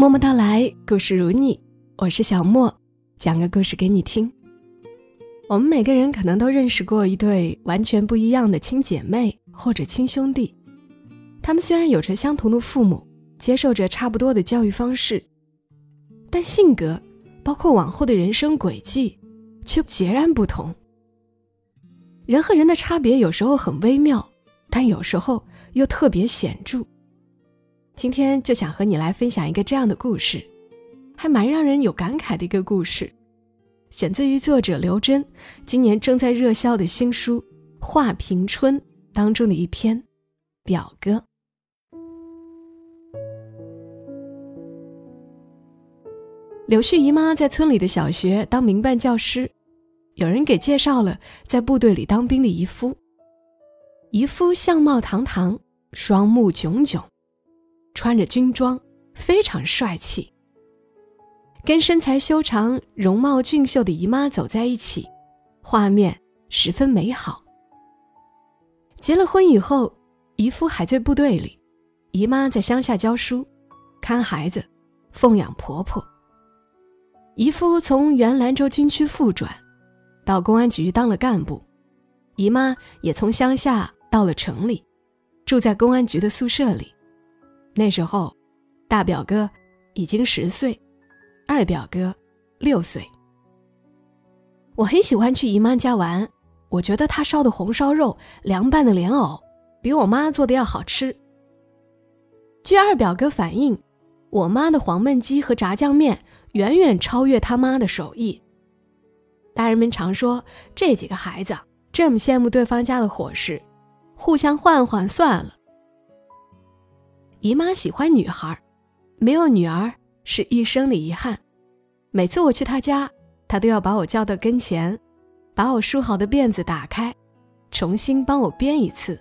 默默到来，故事如你，我是小莫，讲个故事给你听。我们每个人可能都认识过一对完全不一样的亲姐妹或者亲兄弟，他们虽然有着相同的父母，接受着差不多的教育方式，但性格，包括往后的人生轨迹，却截然不同。人和人的差别有时候很微妙，但有时候又特别显著。今天就想和你来分享一个这样的故事，还蛮让人有感慨的一个故事，选自于作者刘真今年正在热销的新书《画屏春》当中的一篇《表哥》。柳絮姨妈在村里的小学当民办教师。有人给介绍了在部队里当兵的姨夫。姨夫相貌堂堂，双目炯炯，穿着军装，非常帅气。跟身材修长、容貌俊秀的姨妈走在一起，画面十分美好。结了婚以后，姨夫还在部队里，姨妈在乡下教书、看孩子、奉养婆婆。姨夫从原兰州军区副转。到公安局当了干部，姨妈也从乡下到了城里，住在公安局的宿舍里。那时候，大表哥已经十岁，二表哥六岁。我很喜欢去姨妈家玩，我觉得她烧的红烧肉、凉拌的莲藕，比我妈做的要好吃。据二表哥反映，我妈的黄焖鸡和炸酱面远远超越他妈的手艺。大人们常说，这几个孩子这么羡慕对方家的伙食，互相换换算了。姨妈喜欢女孩，没有女儿是一生的遗憾。每次我去她家，她都要把我叫到跟前，把我梳好的辫子打开，重新帮我编一次。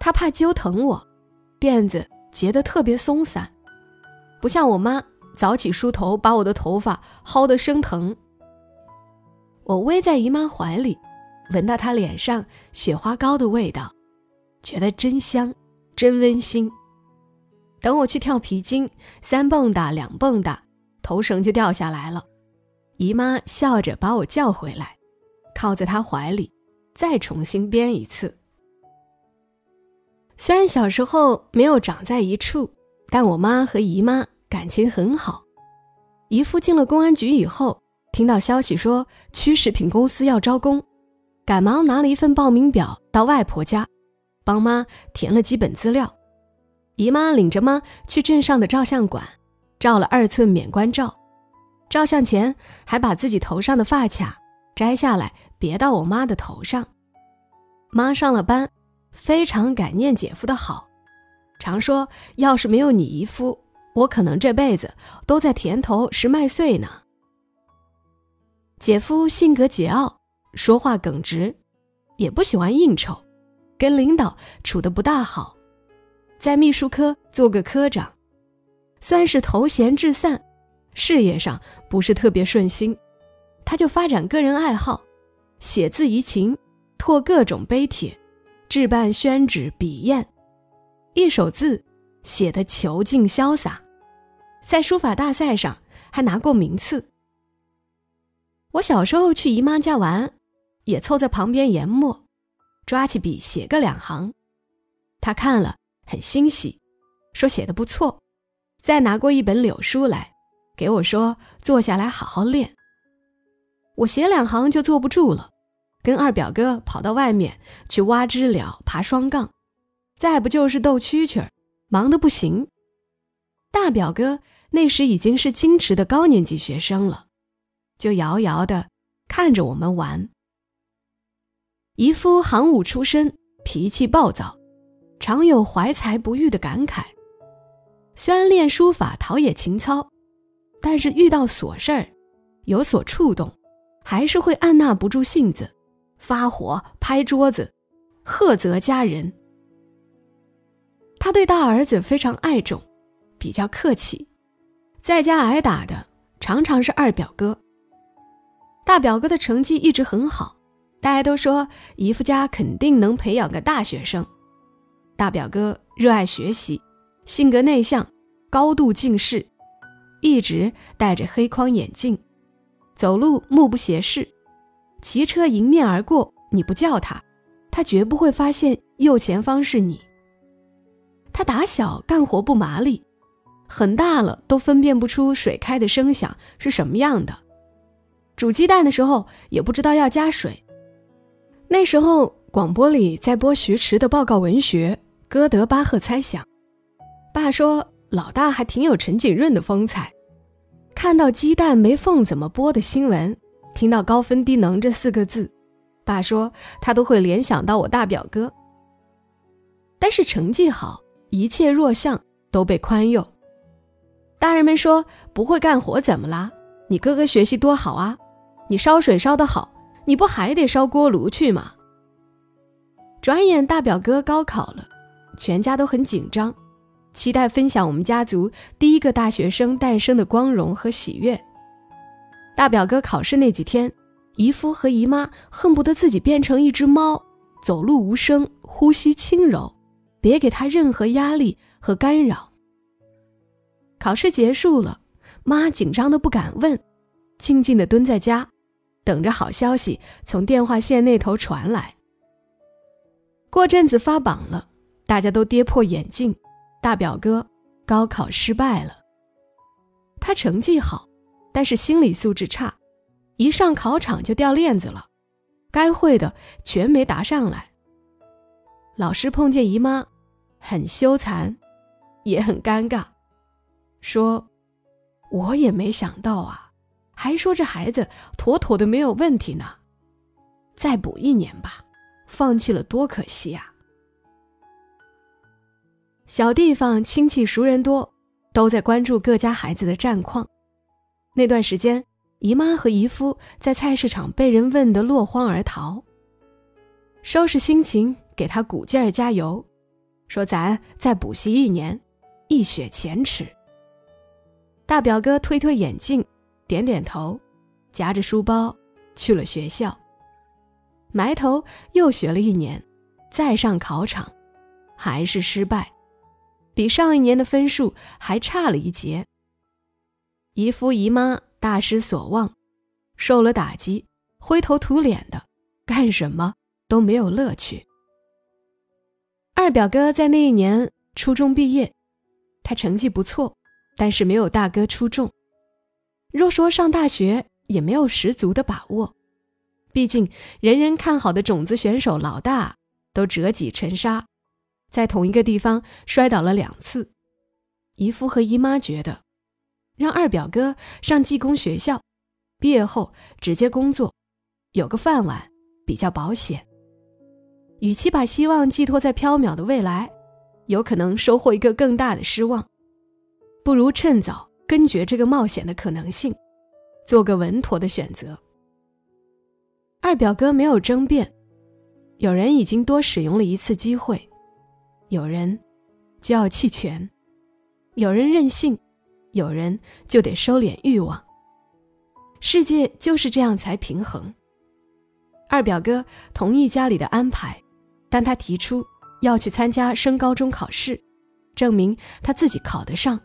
她怕揪疼我，辫子结得特别松散，不像我妈早起梳头，把我的头发薅得生疼。我偎在姨妈怀里，闻到她脸上雪花膏的味道，觉得真香，真温馨。等我去跳皮筋，三蹦跶两蹦跶，头绳就掉下来了。姨妈笑着把我叫回来，靠在她怀里，再重新编一次。虽然小时候没有长在一处，但我妈和姨妈感情很好。姨父进了公安局以后。听到消息说区食品公司要招工，赶忙拿了一份报名表到外婆家，帮妈填了基本资料。姨妈领着妈去镇上的照相馆，照了二寸免冠照。照相前还把自己头上的发卡摘下来别到我妈的头上。妈上了班，非常感念姐夫的好，常说要是没有你姨夫，我可能这辈子都在田头拾麦穗呢。姐夫性格桀骜，说话耿直，也不喜欢应酬，跟领导处得不大好，在秘书科做个科长，算是头衔至散，事业上不是特别顺心，他就发展个人爱好，写字怡情，拓各种碑帖，置办宣纸笔砚，一手字写得遒劲潇洒，在书法大赛上还拿过名次。我小时候去姨妈家玩，也凑在旁边研墨，抓起笔写个两行。他看了很欣喜，说写的不错，再拿过一本柳书来，给我说坐下来好好练。我写两行就坐不住了，跟二表哥跑到外面去挖知了、爬双杠，再不就是斗蛐蛐儿，忙得不行。大表哥那时已经是矜持的高年级学生了。就遥遥的看着我们玩。姨夫行武出身，脾气暴躁，常有怀才不遇的感慨。虽然练书法陶冶情操，但是遇到琐事儿，有所触动，还是会按捺不住性子，发火拍桌子，喝责家人。他对大儿子非常爱重，比较客气，在家挨打的常常是二表哥。大表哥的成绩一直很好，大家都说姨夫家肯定能培养个大学生。大表哥热爱学习，性格内向，高度近视，一直戴着黑框眼镜，走路目不斜视，骑车迎面而过，你不叫他，他绝不会发现右前方是你。他打小干活不麻利，很大了都分辨不出水开的声响是什么样的，煮鸡蛋的时候也不知道要加水。那时候广播里在播徐迟的报告文学《哥德巴赫猜想》，爸说老大还挺有陈景润的风采。看到鸡蛋没缝怎么剥的新闻，听到高分低能这四个字，爸说他都会联想到我大表哥。但是成绩好，一切弱项都被宽宥。大人们说不会干活怎么啦？你哥哥学习多好啊，你烧水烧得好。你不还得烧锅炉去吗？转眼大表哥高考了，全家都很紧张，期待分享我们家族第一个大学生诞生的光荣和喜悦。大表哥考试那几天，姨夫和姨妈恨不得自己变成一只猫，走路无声，呼吸轻柔，别给他任何压力和干扰。考试结束了，妈紧张的不敢问，静静的蹲在家。等着好消息从电话线那头传来。过阵子发榜了，大家都跌破眼镜，大表哥高考失败了。他成绩好，但是心理素质差，一上考场就掉链子了，该会的全没答上来。老师碰见姨妈，很羞惭，也很尴尬，说：“我也没想到啊。”还说这孩子妥妥的没有问题呢，再补一年吧，放弃了多可惜呀。小地方亲戚熟人多，都在关注各家孩子的战况。那段时间，姨妈和姨夫在菜市场被人问得落荒而逃。收拾心情，给他鼓劲儿加油，说咱再补习一年，一雪前耻。大表哥推推眼镜。点点头，夹着书包去了学校。埋头又学了一年，再上考场，还是失败，比上一年的分数还差了一截。姨夫姨妈大失所望，受了打击，灰头土脸的，干什么都没有乐趣。二表哥在那一年初中毕业，他成绩不错，但是没有大哥出众。若说上大学也没有十足的把握，毕竟人人看好的种子选手老大都折戟沉沙，在同一个地方摔倒了两次。姨夫和姨妈觉得，让二表哥上技工学校，毕业后直接工作，有个饭碗比较保险。与其把希望寄托在缥缈的未来，有可能收获一个更大的失望，不如趁早。根绝这个冒险的可能性，做个稳妥的选择。二表哥没有争辩，有人已经多使用了一次机会，有人就要弃权，有人任性，有人就得收敛欲望。世界就是这样才平衡。二表哥同意家里的安排，但他提出要去参加升高中考试，证明他自己考得上。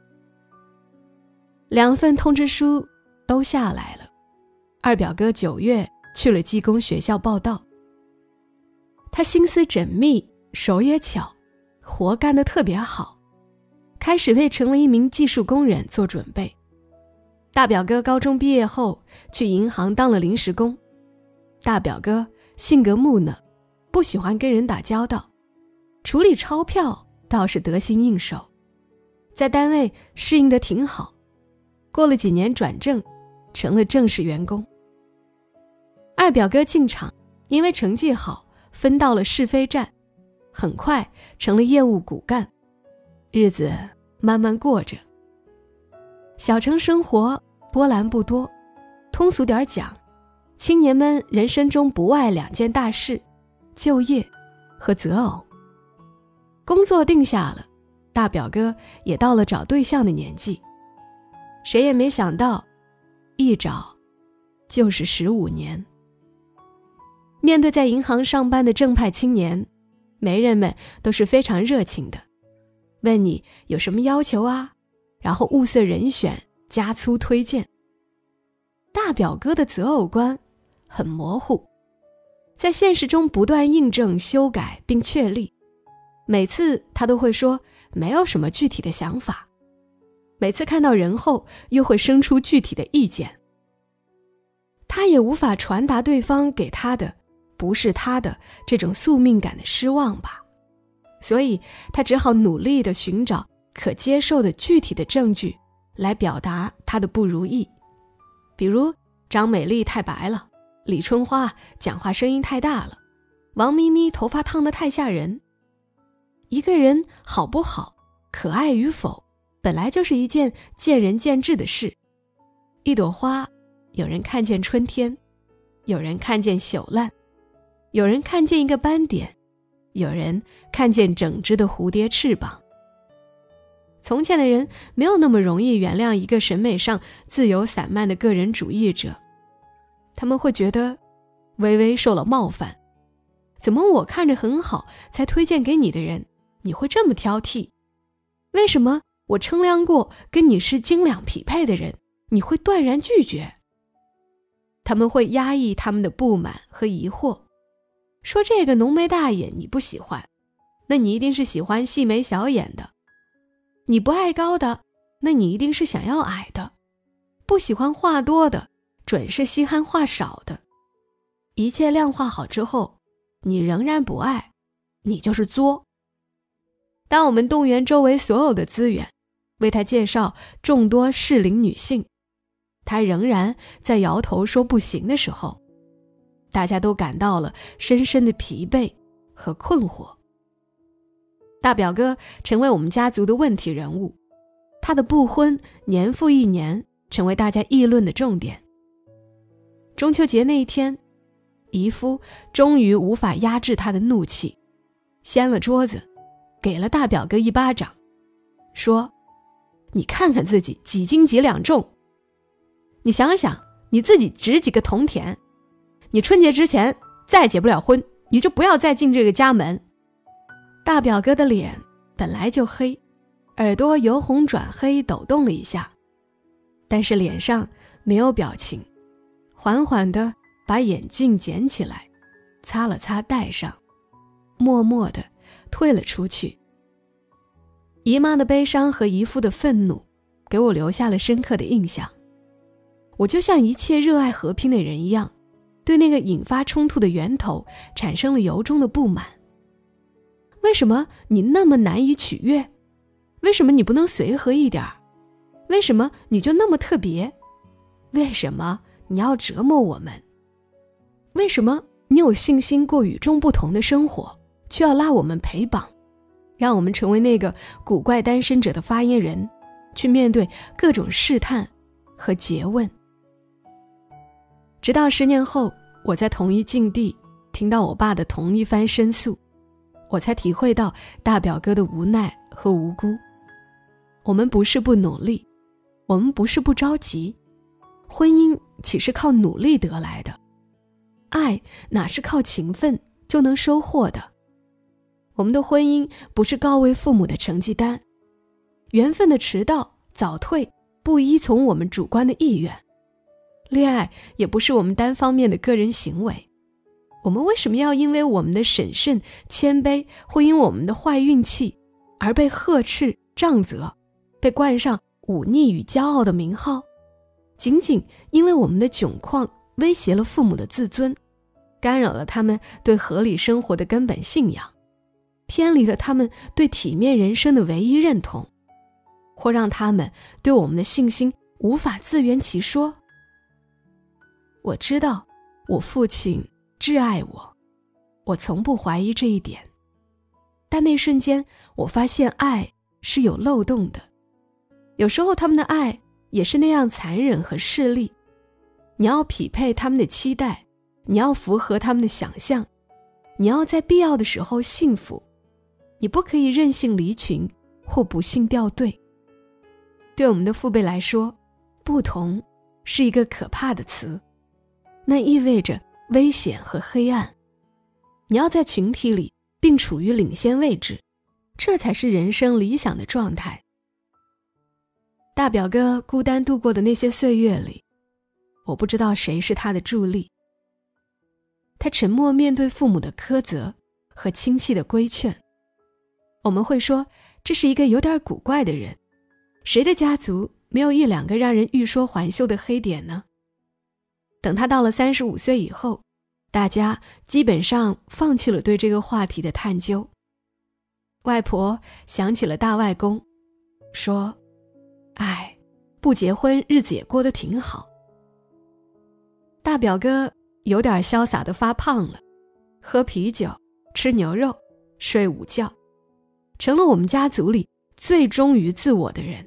两份通知书都下来了，二表哥九月去了技工学校报道。他心思缜密，手也巧，活干得特别好，开始为成为一名技术工人做准备。大表哥高中毕业后去银行当了临时工。大表哥性格木讷，不喜欢跟人打交道，处理钞票倒是得心应手，在单位适应的挺好。过了几年转正，成了正式员工。二表哥进厂，因为成绩好，分到了试飞站，很快成了业务骨干，日子慢慢过着。小城生活波澜不多，通俗点讲，青年们人生中不外两件大事：就业和择偶。工作定下了，大表哥也到了找对象的年纪。谁也没想到，一找就是十五年。面对在银行上班的正派青年，媒人们都是非常热情的，问你有什么要求啊？然后物色人选，加粗推荐。大表哥的择偶观很模糊，在现实中不断印证、修改并确立。每次他都会说没有什么具体的想法，每次看到人后又会生出具体的意见。他也无法传达对方给他的不是他的这种宿命感的失望吧，所以他只好努力的寻找可接受的具体的证据来表达他的不如意。比如张美丽太白了，李春花讲话声音太大了，王咪咪头发烫得太吓人。一个人好不好，可爱与否，本来就是一件见仁见智的事。一朵花，有人看见春天，有人看见朽烂，有人看见一个斑点，有人看见整只的蝴蝶翅膀。从前的人没有那么容易原谅一个审美上自由散漫的个人主义者，他们会觉得微微受了冒犯。怎么我看着很好才推荐给你的人，你会这么挑剔？为什么我称量过跟你是斤两匹配的人，你会断然拒绝？他们会压抑他们的不满和疑惑，说这个浓眉大眼你不喜欢，那你一定是喜欢细眉小眼的。你不爱高的，那你一定是想要矮的；不喜欢话多的，准是稀罕话少的。一切量化好之后，你仍然不爱，你就是作。当我们动员周围所有的资源，为他介绍众多适龄女性，他仍然在摇头说不行的时候，大家都感到了深深的疲惫和困惑。大表哥成为我们家族的问题人物，他的不婚年复一年成为大家议论的重点。中秋节那一天，姨夫终于无法压制他的怒气，掀了桌子，给了大表哥一巴掌，说：“你看看自己几斤几两重，你想想你自己值几个铜钱，你春节之前再结不了婚，你就不要再进这个家门。”大表哥的脸本来就黑，耳朵由红转黑，抖动了一下，但是脸上没有表情，缓缓地把眼镜捡起来，擦了擦戴上，默默地退了出去。姨妈的悲伤和姨父的愤怒，给我留下了深刻的印象。我就像一切热爱和平的人一样，对那个引发冲突的源头产生了由衷的不满。为什么你那么难以取悦？为什么你不能随和一点儿？为什么你就那么特别？为什么你要折磨我们？为什么你有信心过与众不同的生活，却要拉我们陪绑，让我们成为那个古怪单身者的发言人，去面对各种试探和诘问？直到十年后，我在同一境地听到我爸的同一番申诉。我才体会到大表哥的无奈和无辜。我们不是不努力，我们不是不着急。婚姻岂是靠努力得来的？爱哪是靠勤奋就能收获的？我们的婚姻不是告慰父母的成绩单，缘分的迟到早退不依从我们主观的意愿，恋爱也不是我们单方面的个人行为。我们为什么要因为我们的审慎、谦卑，或因我们的坏运气，而被呵斥、杖责，被冠上忤逆与骄傲的名号？仅仅因为我们的窘况威胁了父母的自尊，干扰了他们对合理生活的根本信仰，偏离了他们对体面人生的唯一认同，或让他们对我们的信心无法自圆其说？我知道，我父亲。挚爱我，我从不怀疑这一点。但那瞬间，我发现爱是有漏洞的。有时候，他们的爱也是那样残忍和势利。你要匹配他们的期待，你要符合他们的想象，你要在必要的时候幸福。你不可以任性离群或不幸掉队。对我们的父辈来说，不同是一个可怕的词，那意味着。危险和黑暗，你要在群体里并处于领先位置，这才是人生理想的状态。大表哥孤单度过的那些岁月里，我不知道谁是他的助力。他沉默面对父母的苛责和亲戚的规劝。我们会说这是一个有点古怪的人。谁的家族没有一两个让人欲说还休的黑点呢？等他到了三十五岁以后，大家基本上放弃了对这个话题的探究。外婆想起了大外公，说：“哎，不结婚日子也过得挺好。”大表哥。有点潇洒的发胖了，喝啤酒，吃牛肉，睡午觉，成了我们家族里最忠于自我的人。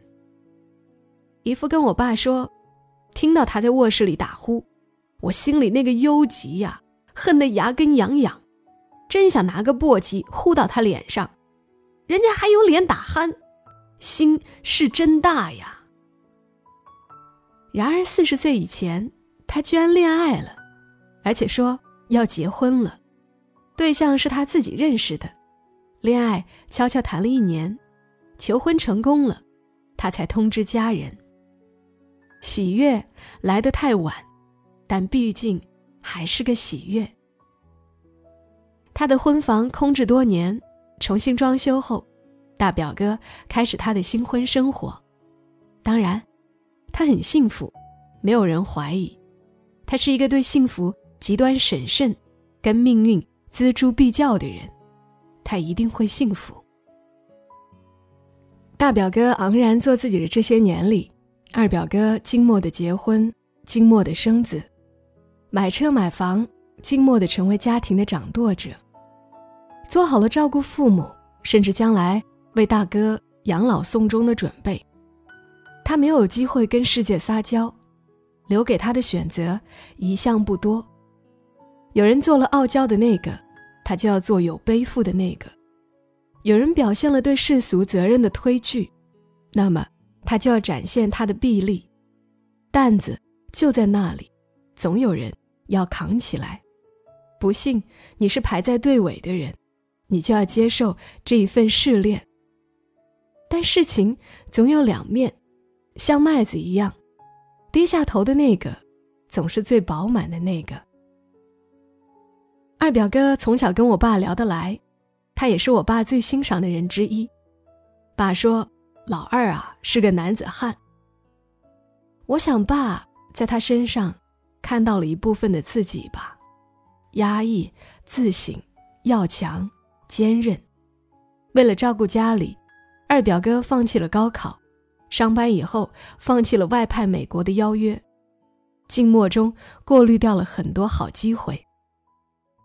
姨父跟我爸说，听到他在卧室里打呼，我心里那个忧急呀，恨得牙根痒痒，真想拿个簸箕呼到他脸上。人家还有脸打鼾，心是真大呀。然而四十岁以前，他居然恋爱了。而且说要结婚了，对象是他自己认识的，恋爱悄悄谈了一年，求婚成功了，他才通知家人。喜悦来得太晚，但毕竟还是个喜悦。他的婚房空置多年，重新装修后，大表哥开始他的新婚生活。当然，他很幸福，没有人怀疑，他是一个对幸福。极端审慎，跟命运锱铢必较的人，他一定会幸福。大表哥昂然做自己的这些年里，二表哥静默的结婚，静默的生子，买车买房，静默的成为家庭的掌舵者，做好了照顾父母，甚至将来为大哥养老送终的准备。他没有机会跟世界撒娇，留给他的选择一项不多。有人做了傲娇的那个，他就要做有背负的那个；有人表现了对世俗责任的推拒，那么他就要展现他的臂力。担子就在那里，总有人要扛起来。不幸你是排在队尾的人，你就要接受这一份试炼。但事情总有两面，像麦子一样，低下头的那个，总是最饱满的那个。二表哥从小跟我爸聊得来，他也是我爸最欣赏的人之一。爸说：“老二啊是个男子汉。”我想爸在他身上看到了一部分的自己吧，压抑、自省、要强、坚韧。为了照顾家里，二表哥放弃了高考，上班以后放弃了外派美国的邀约，静默中过滤掉了很多好机会。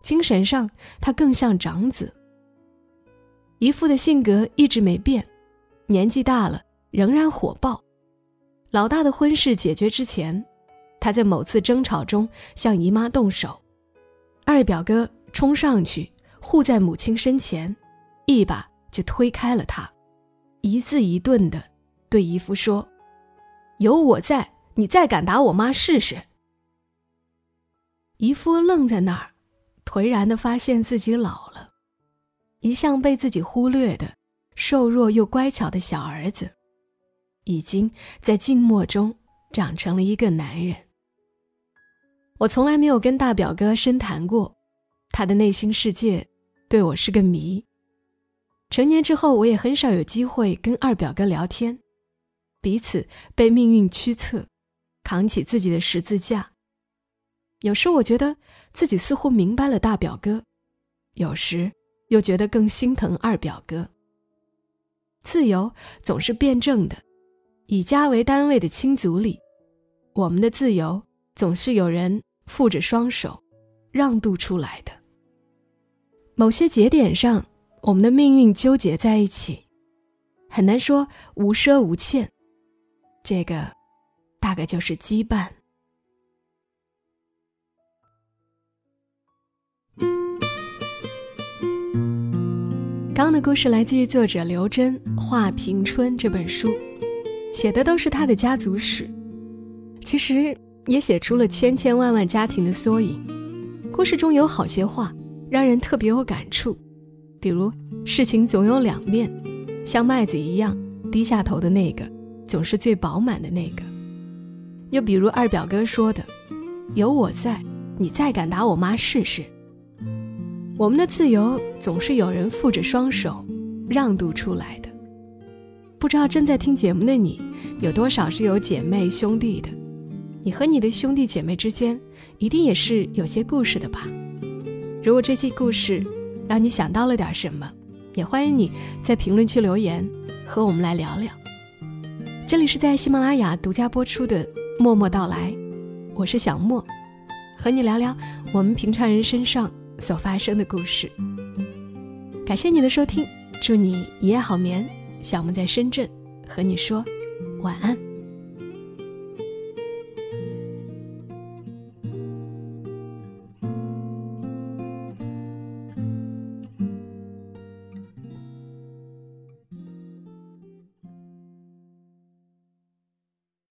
精神上，他更像长子。姨父的性格一直没变，年纪大了仍然火爆。老大的婚事解决之前，他在某次争吵中向姨妈动手，二表哥冲上去护在母亲身前，一把就推开了他，一字一顿的对姨夫说：“有我在，你再敢打我妈试试。”姨夫愣在那儿。颓然的发现自己老了，一向被自己忽略的瘦弱又乖巧的小儿子，已经在静默中长成了一个男人。我从来没有跟大表哥深谈过，他的内心世界对我是个谜。成年之后，我也很少有机会跟二表哥聊天，彼此被命运驱策，扛起自己的十字架。有时我觉得自己似乎明白了大表哥，有时又觉得更心疼二表哥。自由总是辩证的，以家为单位的亲族里，我们的自由总是有人负着双手让渡出来的。某些节点上，我们的命运纠结在一起，很难说无奢无欠，这个大概就是羁绊。刚刚的故事来自于作者刘真《画平春》这本书，写的都是他的家族史，其实也写出了千千万万家庭的缩影。故事中有好些话让人特别有感触，比如“事情总有两面”，像麦子一样低下头的那个，总是最饱满的那个。又比如二表哥说的：“有我在，你再敢打我妈试试。”我们的自由总是有人负着双手让渡出来的。不知道正在听节目的你，有多少是有姐妹兄弟的？你和你的兄弟姐妹之间，一定也是有些故事的吧？如果这些故事让你想到了点什么，也欢迎你在评论区留言，和我们来聊聊。这里是在喜马拉雅独家播出的《默默到来》，我是小莫，和你聊聊我们平常人身上所发生的故事。感谢你的收听，祝你一夜好眠。小莫在深圳，和你说晚安。